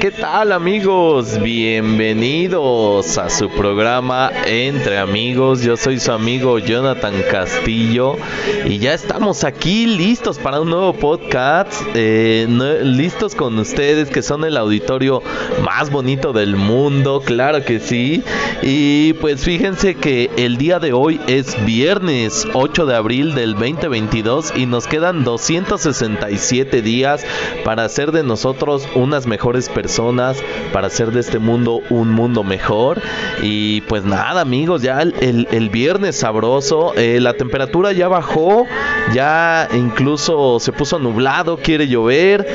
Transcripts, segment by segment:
¿qué tal amigos? Bienvenidos a su programa Entre Amigos. Yo soy su amigo Jonathan Castillo y ya estamos aquí listos para un nuevo podcast. Eh, listos con ustedes que son el auditorio más bonito del mundo, claro que sí. Y pues fíjense que el día de hoy es viernes 8 de abril del 2022 y nos quedan 267 días para hacer de nosotros unas mejores personas, para hacer de este mundo un mundo mejor. Y pues nada, amigos, ya el, viernes sabroso, eh, la temperatura ya bajó, ya incluso se puso nublado, quiere llover.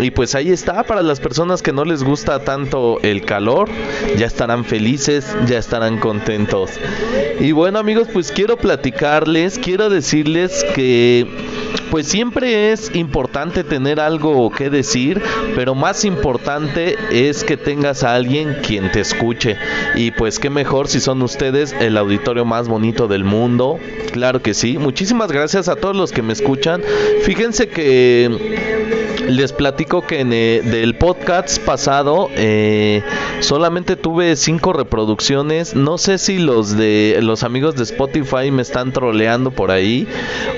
Y pues ahí está, para las personas que no les gusta tanto el calor, ya estarán felices, ya estarán contentos. Y bueno amigos, pues quiero platicarles, quiero decirles que pues siempre es importante tener algo que decir, pero más importante es que tengas a alguien quien te escuche. Y pues qué mejor si son ustedes el auditorio más bonito del mundo. Claro que sí. Muchísimas gracias a todos los que me escuchan. Fíjense que les platico que en el del podcast pasado eh, solamente tuve cinco reproducciones. No sé si los de los amigos de Spotify me están troleando por ahí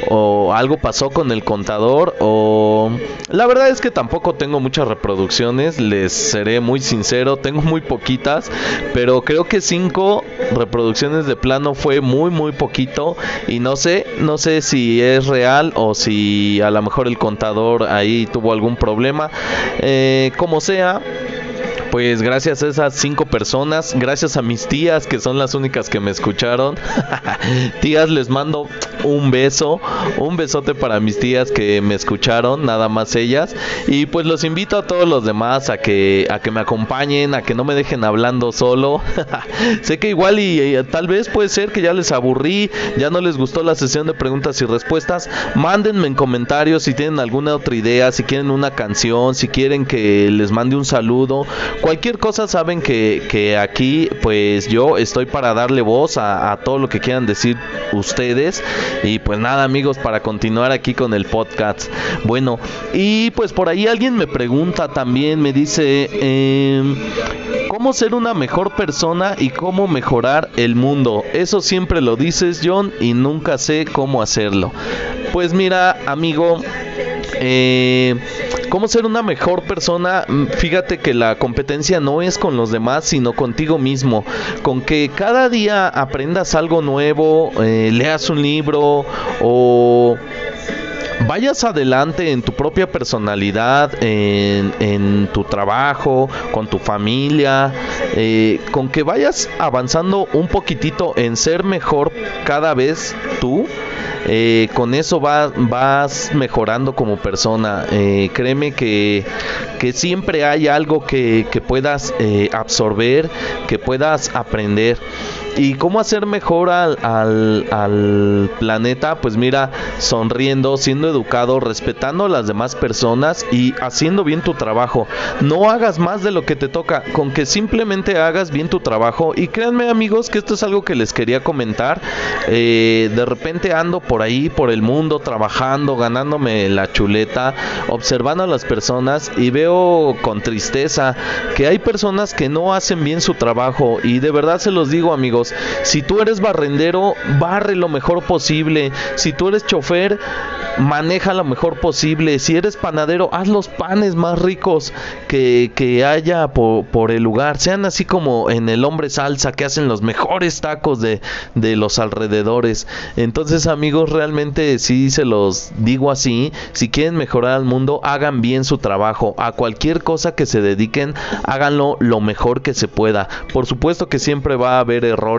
o algo pasó con el contador o la verdad es que tampoco tengo muchas reproducciones. Les seré muy sincero, tengo muy poquitas, pero creo que cinco reproducciones de plano fue muy muy poquito y no sé, no sé si es real o si a lo mejor el contador ahí tuvo algún problema. Eh, como sea, pues gracias a esas cinco personas, gracias a mis tías que son las únicas que me escucharon. tías, les mando un beso, un besote para mis tías que me escucharon, nada más ellas. Y pues los invito a todos los demás a que, a que me acompañen, a que no me dejen hablando solo. sé que igual y, tal vez puede ser que ya les aburrí, ya no les gustó la sesión de preguntas y respuestas. Mándenme en comentarios si tienen alguna otra idea, si quieren una canción, si quieren que les mande un saludo cualquier cosa saben que, aquí pues yo estoy para darle voz a, todo lo que quieran decir ustedes. Y pues nada amigos para continuar aquí con el podcast. Bueno y pues por ahí alguien me pregunta también me dice em, cómo ser una mejor persona y cómo mejorar el mundo eso siempre lo dices John y nunca sé cómo hacerlo. Pues mira amigo eh, ¿Cómo ser una mejor persona? Mm, fíjate que la competencia no es con los demás, sino contigo mismo. Con que cada día aprendas algo nuevo, eh, leas un libro o vayas adelante en tu propia personalidad, en, tu trabajo, con tu familia, eh, con que vayas avanzando un poquitito en ser mejor cada vez tú eh, con eso vas mejorando como persona. Eh, créeme que, que, siempre hay algo que, que puedas eh, absorber, que puedas aprender. ¿Y cómo hacer mejor al, planeta? Pues mira, sonriendo, siendo educado, respetando a las demás personas y haciendo bien tu trabajo. No hagas más de lo que te toca, con que simplemente hagas bien tu trabajo. Y créanme amigos que esto es algo que les quería comentar. Eh, de repente ando por ahí, por el mundo, trabajando, ganándome la chuleta, observando a las personas y veo con tristeza que hay personas que no hacen bien su trabajo. Y de verdad se los digo amigos, si tú eres barrendero, barre lo mejor posible. Si tú eres chofer, maneja lo mejor posible. Si eres panadero, haz los panes más ricos que, haya por, el lugar. Sean así como en el hombre salsa, que hacen los mejores tacos de, de los alrededores. Entonces, amigos, realmente sí se los digo así. Si quieren mejorar al mundo, hagan bien su trabajo. A cualquier cosa que se dediquen, háganlo lo mejor que se pueda. Por supuesto que siempre va a haber errores,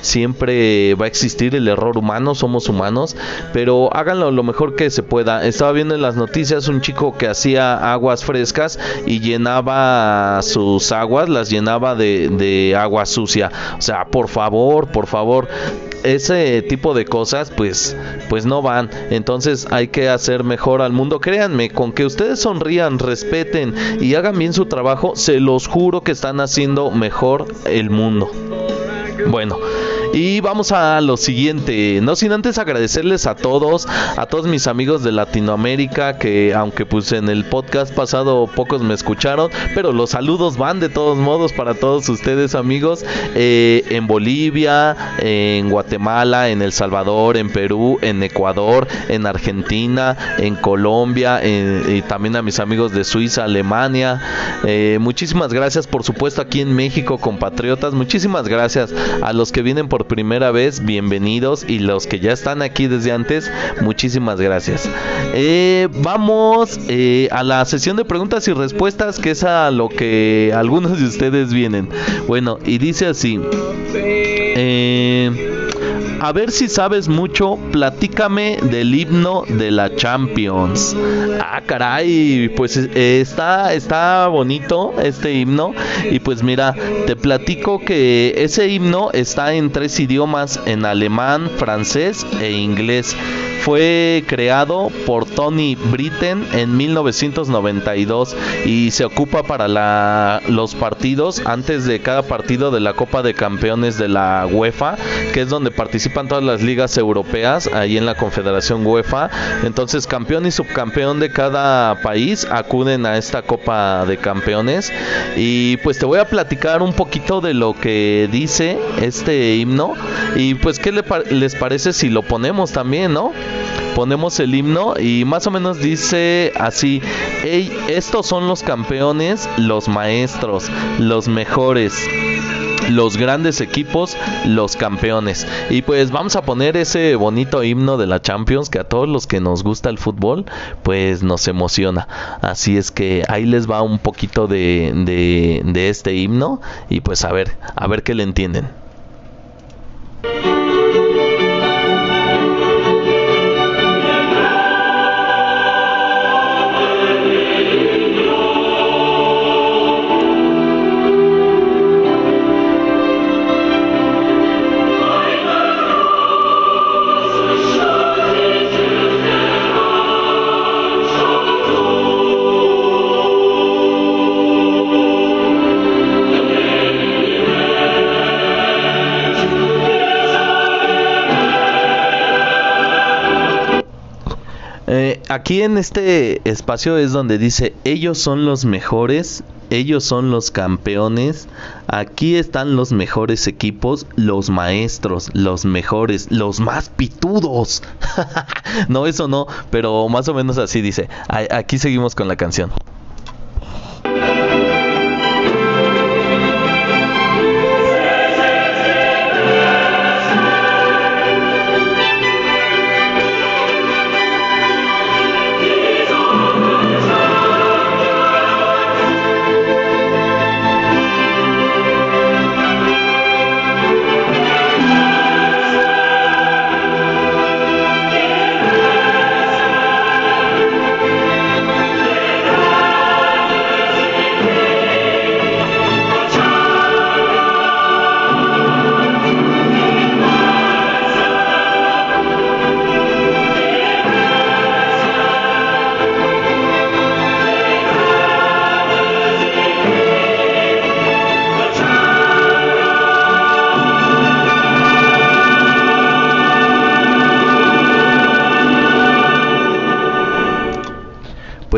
siempre va a existir el error humano, somos humanos, pero háganlo lo mejor que se pueda. Estaba viendo en las noticias un chico que hacía aguas frescas y llenaba sus aguas, las llenaba de, de agua sucia. O sea, por favor, por favor, ese tipo de cosas pues pues no van entonces hay que hacer mejor al mundo créanme con que ustedes sonrían respeten y hagan bien su trabajo se los juro que están haciendo mejor el mundo bueno Y vamos a lo siguiente, no sin antes agradecerles a todos, a todos mis amigos de Latinoamérica que aunque pues en el podcast pasado pocos me escucharon, pero los saludos van de todos modos para todos ustedes amigos eh, en Bolivia, en Guatemala, en El Salvador, en Perú, en Ecuador, en Argentina, en Colombia, y también a mis amigos de Suiza, Alemania. Eh, muchísimas gracias por supuesto aquí en México compatriotas, muchísimas gracias a los que vienen por primera vez, bienvenidos y los que ya están aquí desde antes, muchísimas gracias. Eh, vamos a la sesión de preguntas y respuestas que es a lo que algunos de ustedes vienen. Bueno, y dice así. Eh, a ver si sabes mucho, platícame del himno de la Champions. Ah, caray, pues eh, está, está bonito este himno. Y pues mira, te platico que ese himno está en tres idiomas, en alemán, francés e inglés fue creado por Tony Britten en 1992 y se ocupa para la, los partidos antes de cada partido de la Copa de Campeones de la UEFA, que es donde participan todas las ligas europeas, ahí en la Confederación UEFA. Entonces, campeón y subcampeón de cada país acuden a esta Copa de Campeones. Y pues te voy a platicar un poquito de lo que dice este himno. Y pues, ¿qué les parece si lo ponemos también, no? Ponemos el himno y más o menos dice así, estos son los campeones, los maestros, los mejores los grandes equipos, los campeones. Y pues vamos a poner ese bonito himno de la Champions que a todos los que nos gusta el fútbol, pues nos emociona. Así es que ahí les va un poquito de, de, este himno y pues a ver, a ver qué le entienden. Aquí en este espacio es donde dice, ellos son los mejores, ellos son los campeones, aquí están los mejores equipos, los maestros, los mejores, los más pitudos. no, eso no, pero más o menos así dice. Aquí seguimos con la canción.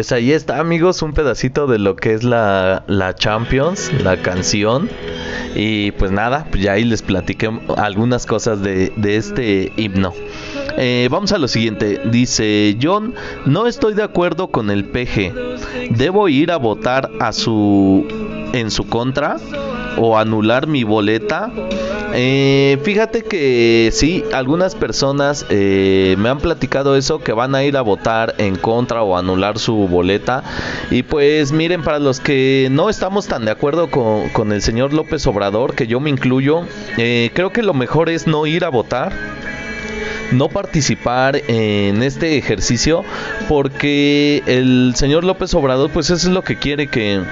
Pues ahí está, amigos, un pedacito de lo que es la, la Champions, la canción. Y pues nada, pues ya ahí les platiqué algunas cosas de, de este himno. Eh, vamos a lo siguiente. Dice John, no estoy de acuerdo con el PG. ¿Debo ir a votar a su en su contra o anular mi boleta? Eh, fíjate que sí, algunas personas eh, me han platicado eso, que van a ir a votar en contra o anular su boleta. Y pues miren, para los que no estamos tan de acuerdo con, el señor López Obrador, que yo me incluyo, eh, creo que lo mejor es no ir a votar no participar en este ejercicio porque el señor López Obrador pues eso es lo que quiere que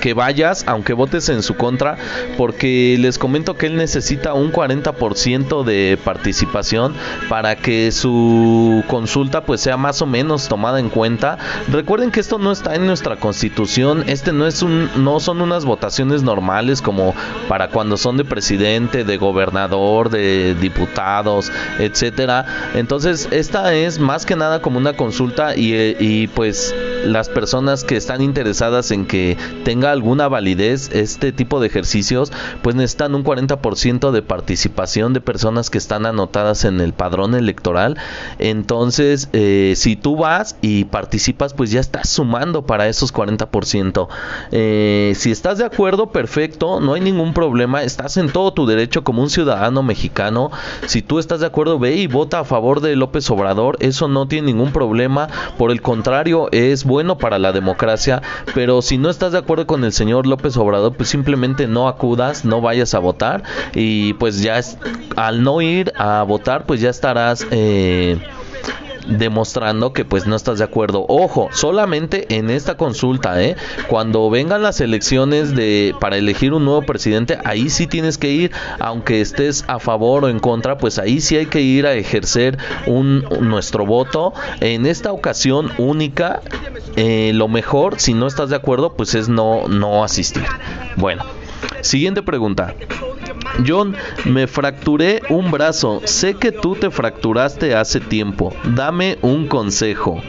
que vayas, aunque votes en su contra, porque les comento que él necesita un 40% de participación para que su consulta pues sea más o menos tomada en cuenta. Recuerden que esto no está en nuestra constitución, este no es un no son unas votaciones normales como para cuando son de presidente, de gobernador, de diputados, etcétera. Entonces, esta es más que nada como una consulta y, y pues las personas que están interesadas en que tenga alguna validez este tipo de ejercicios, pues necesitan un 40% de participación de personas que están anotadas en el padrón electoral. Entonces, eh, si tú vas y participas, pues ya estás sumando para esos 40%. Eh, si estás de acuerdo, perfecto, no hay ningún problema, estás en todo tu derecho como un ciudadano mexicano. Si tú estás de acuerdo, ve y vota a favor de López Obrador, eso no tiene ningún problema. Por el contrario, es bueno para la democracia, pero si no estás de acuerdo con el señor López Obrador, pues simplemente no acudas, no vayas a votar y pues ya es, al no ir a votar, pues ya estarás... Eh, demostrando que pues no estás de acuerdo. Ojo, solamente en esta consulta, ¿eh? Cuando vengan las elecciones de para elegir un nuevo presidente, ahí sí tienes que ir, aunque estés a favor o en contra, pues ahí sí hay que ir a ejercer un, nuestro voto. En esta ocasión única, eh, lo mejor, si no estás de acuerdo, pues es no, no asistir. Bueno, siguiente pregunta. John, me fracturé un brazo. Sé que tú te fracturaste hace tiempo. Dame un consejo.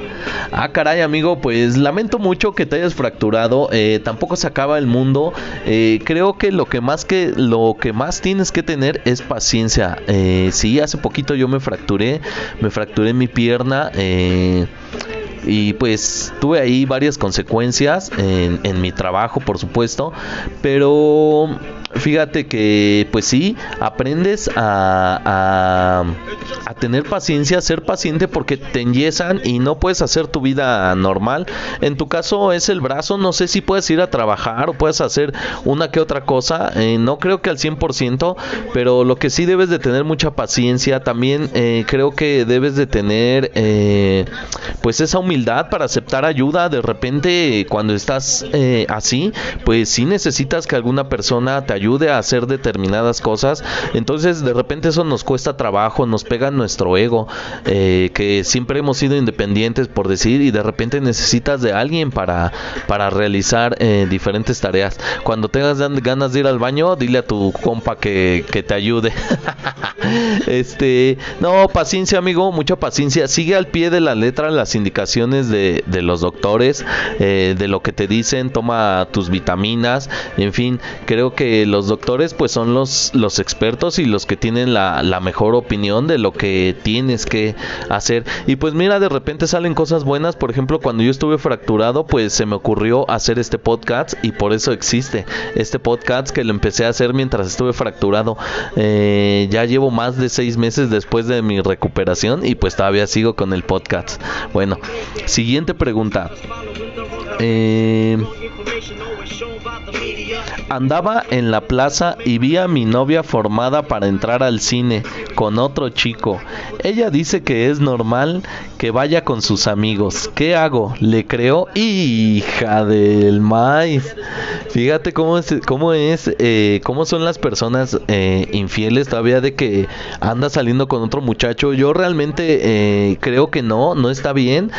Ah, caray, amigo, pues lamento mucho que te hayas fracturado. Eh, tampoco se acaba el mundo. Eh, creo que lo que más que lo que más tienes que tener es paciencia. Eh, sí, hace poquito yo me fracturé. Me fracturé mi pierna. y pues tuve ahí varias consecuencias en, en mi trabajo, por supuesto. Pero fíjate que pues sí, aprendes a, a, tener paciencia, a ser paciente porque te enyesan y no puedes hacer tu vida normal. En tu caso es el brazo, no sé si puedes ir a trabajar o puedes hacer una que otra cosa, eh, no creo que al 100%, pero lo que sí debes de tener mucha paciencia, también eh, creo que debes de tener eh, pues esa humildad para aceptar ayuda, de repente cuando estás así, pues sí necesitas que alguna persona te ayude a hacer determinadas cosas. Entonces de repente eso nos cuesta trabajo, nos pega nuestro ego, eh, que siempre hemos sido independientes por decir y de repente necesitas de alguien para, para realizar eh, diferentes tareas. Cuando tengas ganas de ir al baño, dile a tu compa que, que te ayude. este, no, paciencia amigo, mucha paciencia. Sigue al pie de la letra las indicaciones de, de los doctores, eh, de lo que te dicen, toma tus vitaminas, en fin, creo que los doctores pues son los, los expertos y los que tienen la, la mejor opinión de lo que tienes que hacer. Y pues mira, de repente salen cosas buenas, por ejemplo, cuando yo estuve fracturado, pues se me ocurrió hacer este podcast y por eso existe este podcast que lo empecé a hacer mientras estuve fracturado. Eh, ya llevo más de seis meses después de mi recuperación y pues todavía sigo con el podcast. Bueno, siguiente pregunta. Eh, Andaba en la plaza y vi a mi novia formada para entrar al cine con otro chico. Ella dice que es normal que vaya con sus amigos. ¿Qué hago? ¿Le creo? Hija del maíz. Fíjate cómo es, cómo es, eh, cómo son las personas eh, infieles todavía de que anda saliendo con otro muchacho. Yo realmente eh, creo que no, no está bien.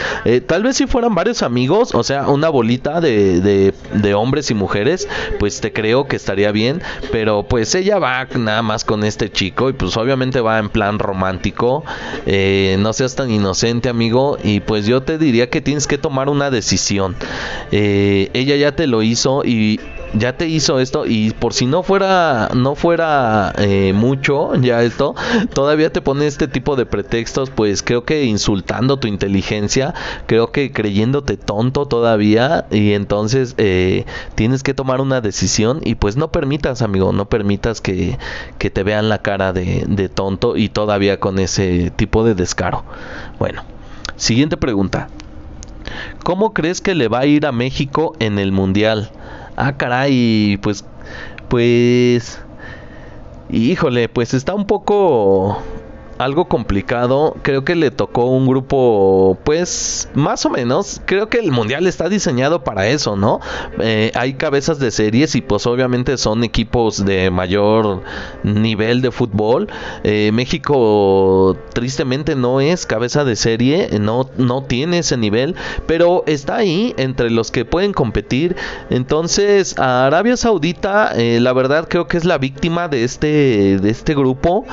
tal vez si fueran varios amigos, o sea, una bolita de, de, de hombres y mujeres, pues te creo que estaría bien. Pero pues ella va nada más con este chico y pues obviamente va en plan romántico. no seas tan inocente amigo y pues yo te diría que tienes que tomar una decisión. Eh, ella ya te lo hizo ya te hizo esto y por si no fuera no fuera eh, mucho ya esto todavía te pone este tipo de pretextos pues creo que insultando tu inteligencia creo que creyéndote tonto todavía y entonces eh, tienes que tomar una decisión y pues no permitas amigo no permitas que, que te vean la cara de, de tonto y todavía con ese tipo de descaro bueno Siguiente pregunta. ¿Cómo crees que le va a ir a México en el Mundial? Ah, caray, pues, pues, híjole, pues está un poco algo complicado. Creo que le tocó un grupo, pues, más o menos. Creo que el mundial está diseñado para eso, ¿no? Eh, hay cabezas de series y, pues, obviamente son equipos de mayor nivel de fútbol. Eh, México, tristemente, no es cabeza de serie, no, no tiene ese nivel, pero está ahí entre los que pueden competir. Entonces, a Arabia Saudita, eh, la verdad, creo que es la víctima de este, de este grupo.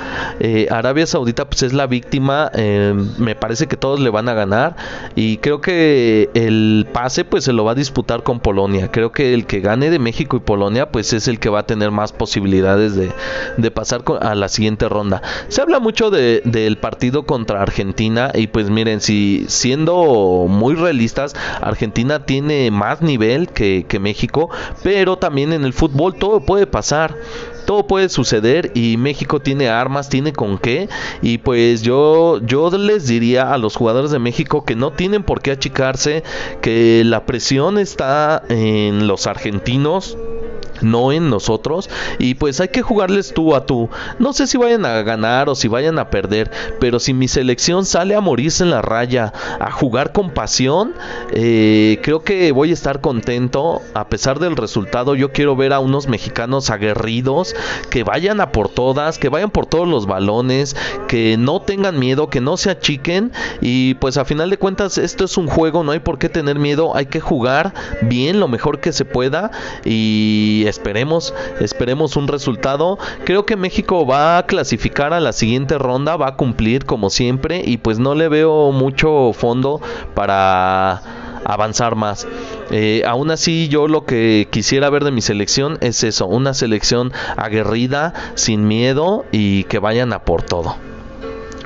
Arabia Saudita pues es la víctima, eh, me parece que todos le van a ganar y creo que el pase pues se lo va a disputar con Polonia, creo que el que gane de México y Polonia pues es el que va a tener más posibilidades de, pasar a la siguiente ronda. Se habla mucho del partido contra Argentina y pues miren, si siendo muy realistas, Argentina tiene más nivel que México, pero también en el fútbol todo puede pasar todo puede suceder y México tiene armas, tiene con qué. Y pues yo yo les diría a los jugadores de México que no tienen por qué achicarse, que la presión está en los argentinos no en nosotros y pues hay que jugarles tú a tú. No sé si vayan a ganar o si vayan a perder pero si mi selección sale a morirse en la raya a jugar con pasión eh, creo que voy a estar contento. A pesar del resultado yo quiero ver a unos mexicanos aguerridos que vayan a por todas que vayan por todos los balones que no tengan miedo que no se achiquen y pues a final de cuentas esto es un juego no hay por qué tener miedo hay que jugar bien lo mejor que se pueda y esperemos, esperemos un resultado. Creo que México va a clasificar a la siguiente ronda, va a cumplir como siempre y pues no le veo mucho fondo para avanzar más. Eh, aún así, yo lo que quisiera ver de mi selección es eso, una selección aguerrida, sin miedo y que vayan a por todo.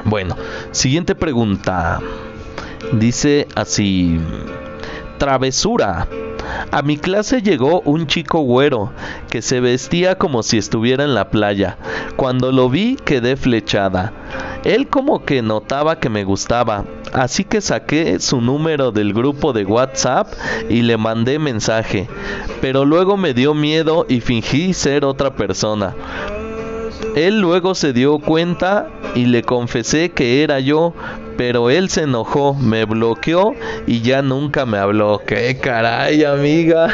Bueno, siguiente pregunta. Dice así, travesura. A mi clase llegó un chico güero que se vestía como si estuviera en la playa. Cuando lo vi quedé flechada. Él como que notaba que me gustaba, así que saqué su número del grupo de WhatsApp y le mandé mensaje, pero luego me dio miedo y fingí ser otra persona. Él luego se dio cuenta y le confesé que era yo, pero él se enojó, me bloqueó y ya nunca me habló. ¡Qué caray, amiga!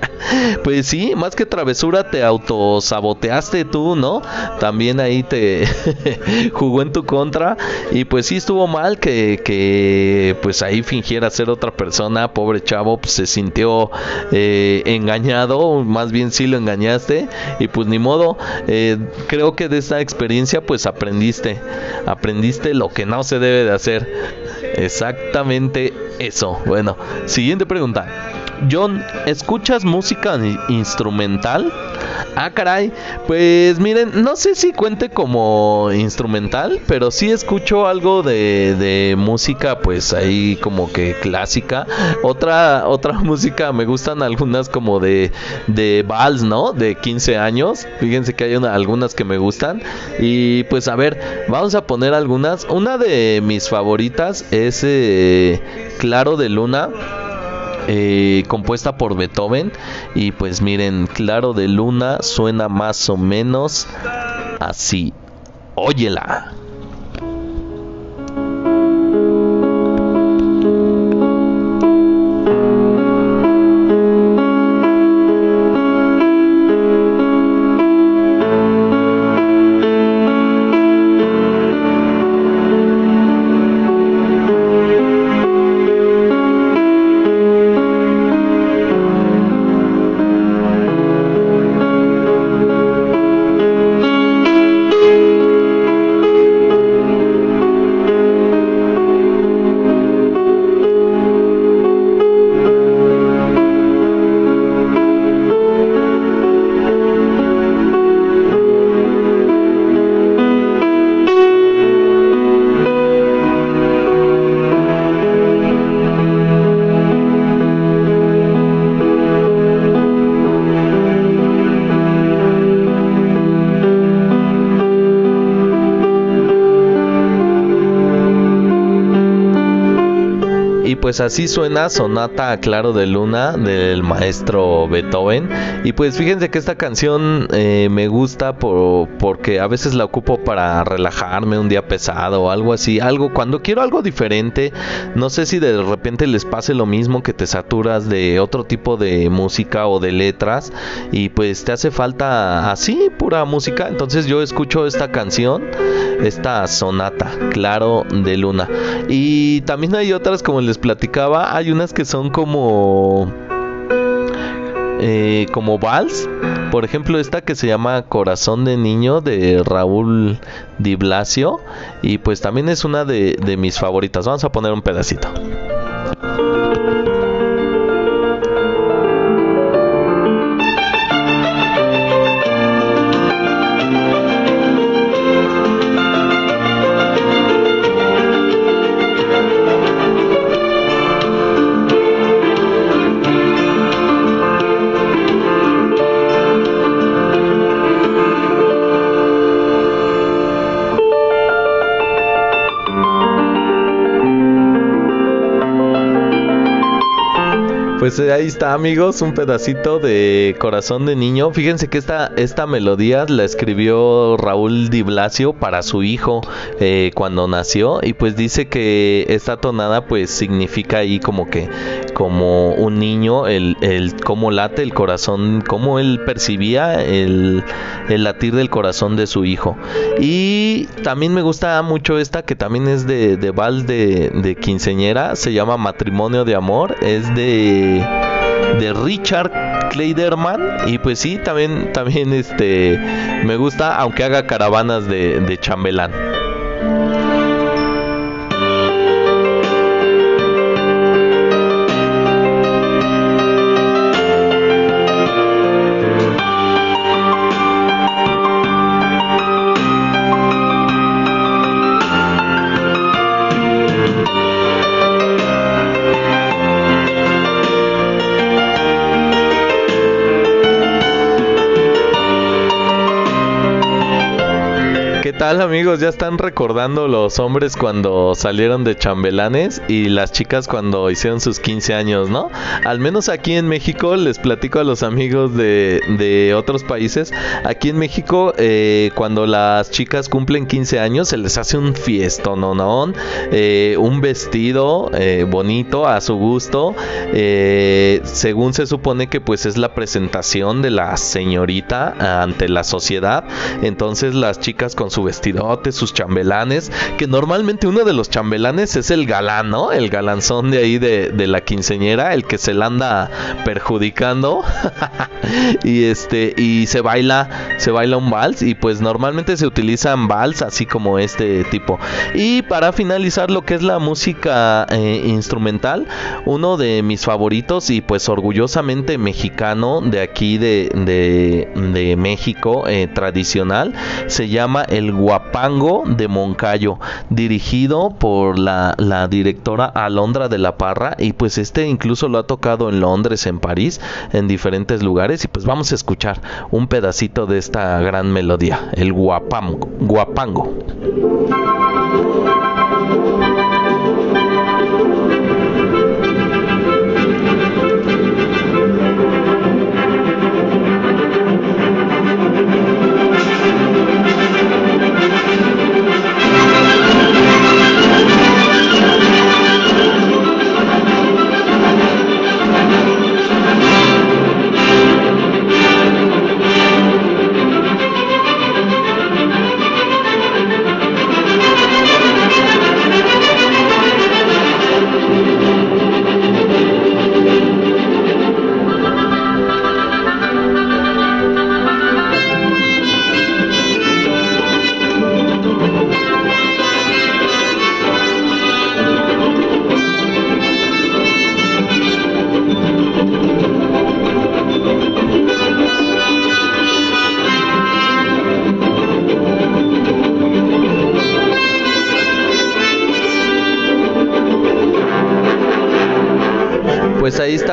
pues sí, más que travesura te autosaboteaste tú, ¿no? También ahí te jugó en tu contra y pues sí estuvo mal que, pues ahí fingiera ser otra persona, pobre chavo, pues se sintió eh, engañado, más bien sí lo engañaste y pues ni modo, eh, creo que de esta experiencia pues aprendiste, aprendiste lo que no se debe de hacer, exactamente eso. Bueno, siguiente pregunta. John, ¿escuchas música instrumental? Ah, caray. Pues miren, no sé si cuente como instrumental, pero sí escucho algo de, música, pues ahí como que clásica. Otra, otra música, me gustan algunas como de, de vals, ¿no? De 15 años. Fíjense que hay algunas que me gustan. Y pues a ver, vamos a poner algunas. Una de mis favoritas es eh, Claro de Luna eh, compuesta por Beethoven. Y pues miren, Claro de Luna suena más o menos así. Óyela. Pues así suena Sonata Claro de Luna del maestro Beethoven. Y pues fíjense que esta canción eh, me gusta por, porque a veces la ocupo para relajarme un día pesado o algo así. Algo cuando quiero algo diferente. No sé si de repente les pase lo mismo que te saturas de otro tipo de música o de letras. Y pues te hace falta así pura música. Entonces yo escucho esta canción, esta sonata Claro de Luna. Y también hay otras como les platicaba, hay unas que son como eh, como vals. Por ejemplo, esta que se llama Corazón de Niño de Raúl Di Blasio. Y pues también es una de, de mis favoritas. Vamos a poner un pedacito. Pues eh, ahí está amigos, un pedacito de Corazón de Niño. Fíjense que esta, esta melodía la escribió Raúl Di Blasio para su hijo eh, cuando nació y pues dice que esta tonada pues significa ahí como que como un niño, el, el cómo late el corazón, cómo él percibía el, el latir del corazón de su hijo. Y también me gusta mucho esta que también es de, de Val de, de Quinceñera, se llama Matrimonio de Amor, es de de, Richard Kleiderman y pues sí también también este me gusta aunque haga caravanas de, de chambelán tal amigos? Ya están recordando los hombres cuando salieron de chambelanes y las chicas cuando hicieron sus 15 años, ¿no? Al menos aquí en México, les platico a los amigos de, otros países, aquí en México eh, cuando las chicas cumplen 15 años se les hace un fiesto. Eh, un vestido eh, bonito a su gusto, según se supone que pues es la presentación de la señorita ante la sociedad, entonces las chicas con su vestidotes, sus chambelanes, que normalmente uno de los chambelanes es el galán, ¿no? El galanzón de ahí de, la quinceñera, el que se la anda perjudicando. y este, y se baila, se baila un vals, y pues normalmente se utilizan vals así como este tipo. Y para finalizar lo que es la música eh, instrumental, uno de mis favoritos y pues orgullosamente mexicano de aquí de, de, de México eh, tradicional, se llama el Guapango de Moncayo, dirigido por la, la directora Alondra de la Parra y pues este incluso lo ha tocado en Londres, en París, en diferentes lugares y pues vamos a escuchar un pedacito de esta gran melodía, el Guapango. guapango.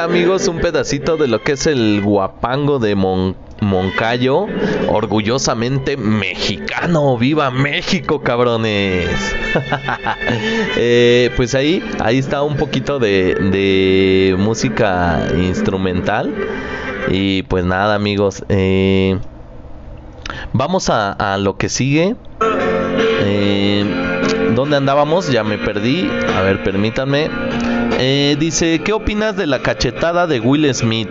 Amigos un pedacito de lo que es el guapango de, Moncayo, orgullosamente mexicano. ¡Viva México, cabrones! Eh, pues ahí, ahí está un poquito de, de música instrumental. Y pues nada, amigos. Eh, vamos a, lo que sigue. Eh, ¿Dónde andábamos? Ya me perdí. A ver, permítanme. Eh, dice, ¿qué opinas de la cachetada de Will Smith?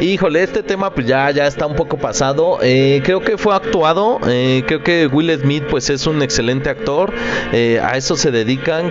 Híjole, este tema pues ya, ya está un poco pasado. Eh, creo que fue actuado. Eh, creo que Will Smith pues es un excelente actor. Eh, a eso se dedican.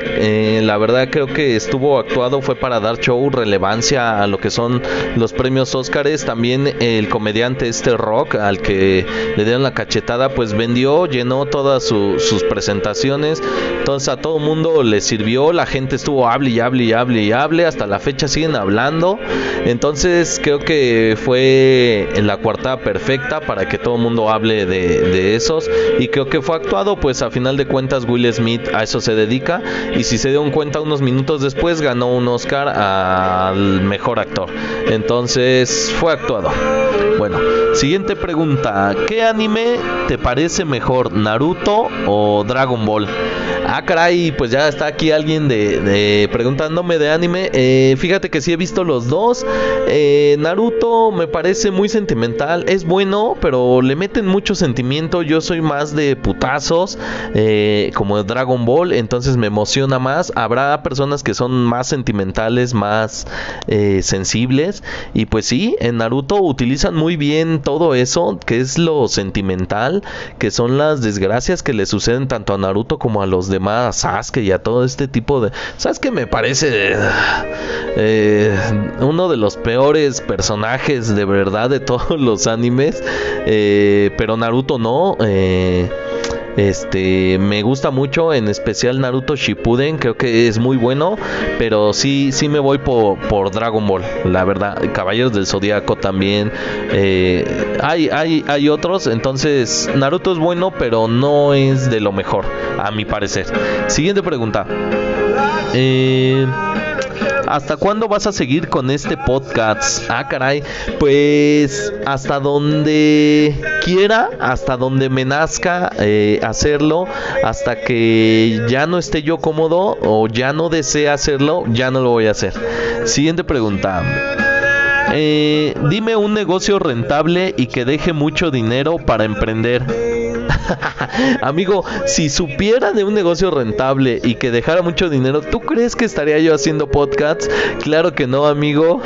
la verdad creo que estuvo actuado fue para dar show, relevancia a lo que son los premios Óscares. También el comediante este Rock al que le dieron la cachetada pues vendió, llenó todas sus presentaciones. Entonces a todo mundo le sirvió. La gente estuvo hable y hable y hable y hable. Hasta la fecha siguen hablando. Entonces creo que fue en la cuarta perfecta para que todo el mundo hable de, esos. Y creo que fue actuado pues a final de cuentas Will Smith a eso se dedica. Y si se dieron cuenta unos minutos después ganó un Oscar al mejor actor. Entonces fue actuado. Bueno siguiente pregunta ¿qué anime te parece mejor Naruto o Dragon Ball? Ah, caray, pues ya está aquí alguien de, preguntándome de anime. Eh, fíjate que sí he visto los dos. Eh, Naruto me parece muy sentimental. Es bueno, pero le meten mucho sentimiento. Yo soy más de putazos, eh, como Dragon Ball. Entonces me emociona más. Habrá personas que son más sentimentales, más sensibles. Y pues sí, en Naruto utilizan muy bien todo eso, que es lo sentimental, que son las desgracias que le suceden tanto a Naruto como a los demás, Sasuke y a todo este tipo de... ¿Sabes qué me parece eh, uno de los peores personajes de verdad de todos los animes? Eh, pero Naruto no. Eh, este, me gusta mucho, en especial Naruto Shippuden, creo que es muy bueno, pero sí, sí me voy por, Dragon Ball, la verdad. Caballeros del Zodiaco también. Eh, hay, hay, hay otros, entonces Naruto es bueno, pero no es de lo mejor, a mi parecer. Siguiente pregunta. Eh, ¿Hasta cuándo vas a seguir con este podcast? Ah, caray. Pues hasta donde quiera, hasta donde me nazca eh, hacerlo, hasta que ya no esté yo cómodo o ya no desee hacerlo, ya no lo voy a hacer. Siguiente pregunta. Eh, dime un negocio rentable y que deje mucho dinero para emprender. Amigo, si supiera de un negocio rentable y que dejara mucho dinero, ¿tú crees que estaría yo haciendo podcasts? Claro que no, amigo.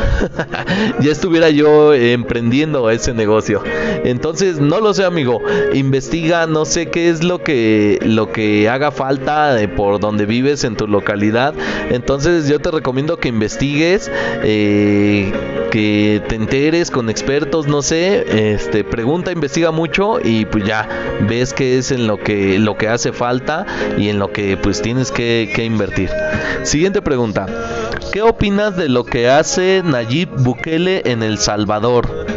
ya estuviera yo emprendiendo ese negocio. Entonces, no lo sé, amigo. Investiga, no sé qué es lo que lo que haga falta por donde vives en tu localidad. Entonces, yo te recomiendo que investigues, eh, que te enteres con expertos, no sé, este, pregunta, investiga mucho y pues ya ves que es en lo que, lo que hace falta y en lo que pues tienes que, que invertir. Siguiente pregunta. ¿Qué opinas de lo que hace Nayib Bukele en El Salvador?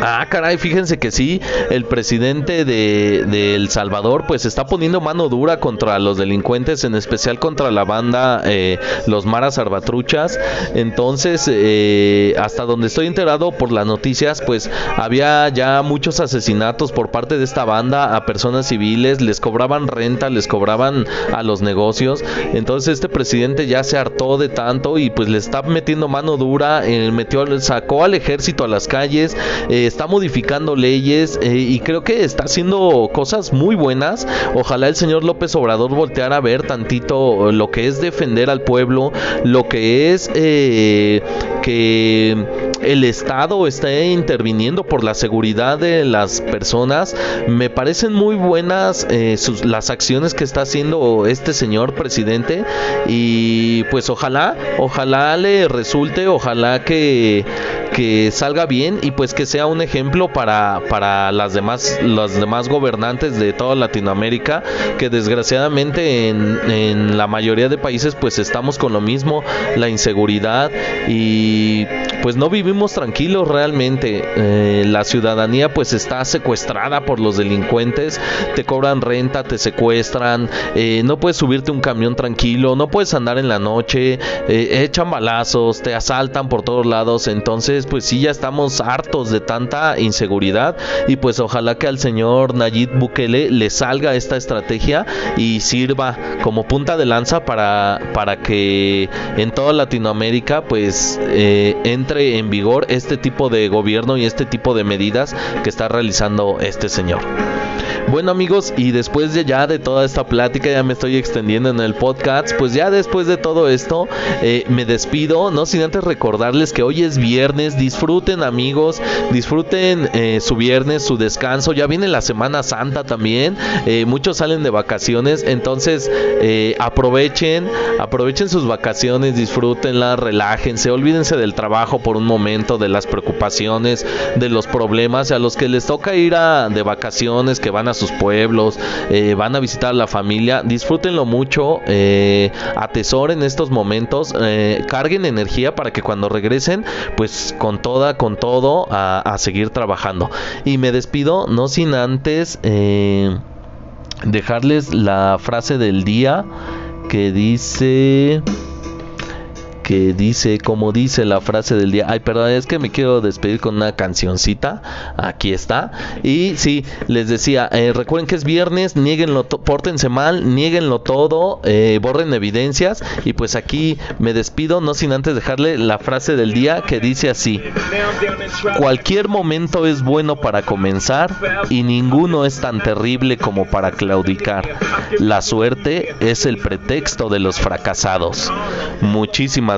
Ah, caray, fíjense que sí, el presidente de, El Salvador pues está poniendo mano dura contra los delincuentes, en especial contra la banda eh, Los Maras Arbatruchas. Entonces, eh, hasta donde estoy enterado por las noticias, pues había ya muchos asesinatos por parte de esta banda a personas civiles, les cobraban renta, les cobraban a los negocios. Entonces este presidente ya se hartó de tanto y pues le está metiendo mano dura, eh, metió, sacó al ejército a las calles. Eh, está modificando leyes eh, y creo que está haciendo cosas muy buenas. Ojalá el señor López Obrador volteara a ver tantito lo que es defender al pueblo, lo que es eh, que el Estado esté interviniendo por la seguridad de las personas. Me parecen muy buenas las acciones que está haciendo este señor presidente y pues ojalá, ojalá le resulte, ojalá que que salga bien y pues que sea un ejemplo para, para las demás los demás gobernantes de toda Latinoamérica que desgraciadamente en, en la mayoría de países pues estamos con lo mismo la inseguridad y pues no vivimos tranquilos realmente. Eh, la ciudadanía pues está secuestrada por los delincuentes, te cobran renta, te secuestran, eh, no puedes subirte un camión tranquilo, no puedes andar en la noche, eh, echan balazos, te asaltan por todos lados, entonces pues sí ya estamos hartos de tanta inseguridad. Y pues ojalá que al señor Nayib Bukele le salga esta estrategia y sirva como punta de lanza para, para que en toda Latinoamérica pues eh, entre en vigor este tipo de gobierno y este tipo de medidas que está realizando este señor. Bueno amigos, y después de ya de toda esta plática, ya me estoy extendiendo en el podcast, pues ya después de todo esto, eh, me despido, no sin antes recordarles que hoy es viernes, disfruten amigos, disfruten eh, su viernes, su descanso, ya viene la Semana Santa también, eh, muchos salen de vacaciones, entonces aprovechen, aprovechen sus vacaciones, disfrútenla, relájense, olvídense del trabajo por un momento, de las preocupaciones, de los problemas, a los que les toca ir a, de vacaciones, que van a sus pueblos, eh, van a visitar a la familia, disfrútenlo mucho, eh, atesoren estos momentos, eh, carguen energía para que cuando regresen, pues con toda, con todo, a, a seguir trabajando. Y me despido, no sin antes dejarles la frase del día que dice que dice, como dice la frase del día, ay, perdón, es que me quiero despedir con una cancioncita, aquí está, y sí, les decía, eh, recuerden que es viernes, nieguenlo, pórtense mal, nieguenlo todo, eh, borren evidencias, y pues aquí me despido, no sin antes dejarle la frase del día que dice así, cualquier momento es bueno para comenzar, y ninguno es tan terrible como para claudicar, la suerte es el pretexto de los fracasados. Muchísimas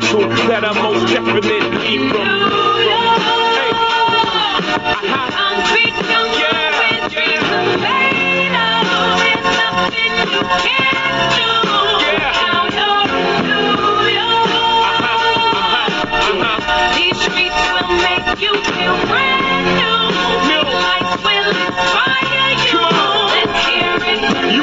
truth that I most definitely from. You feel brand new. Life will inspire you. Let's hear it. You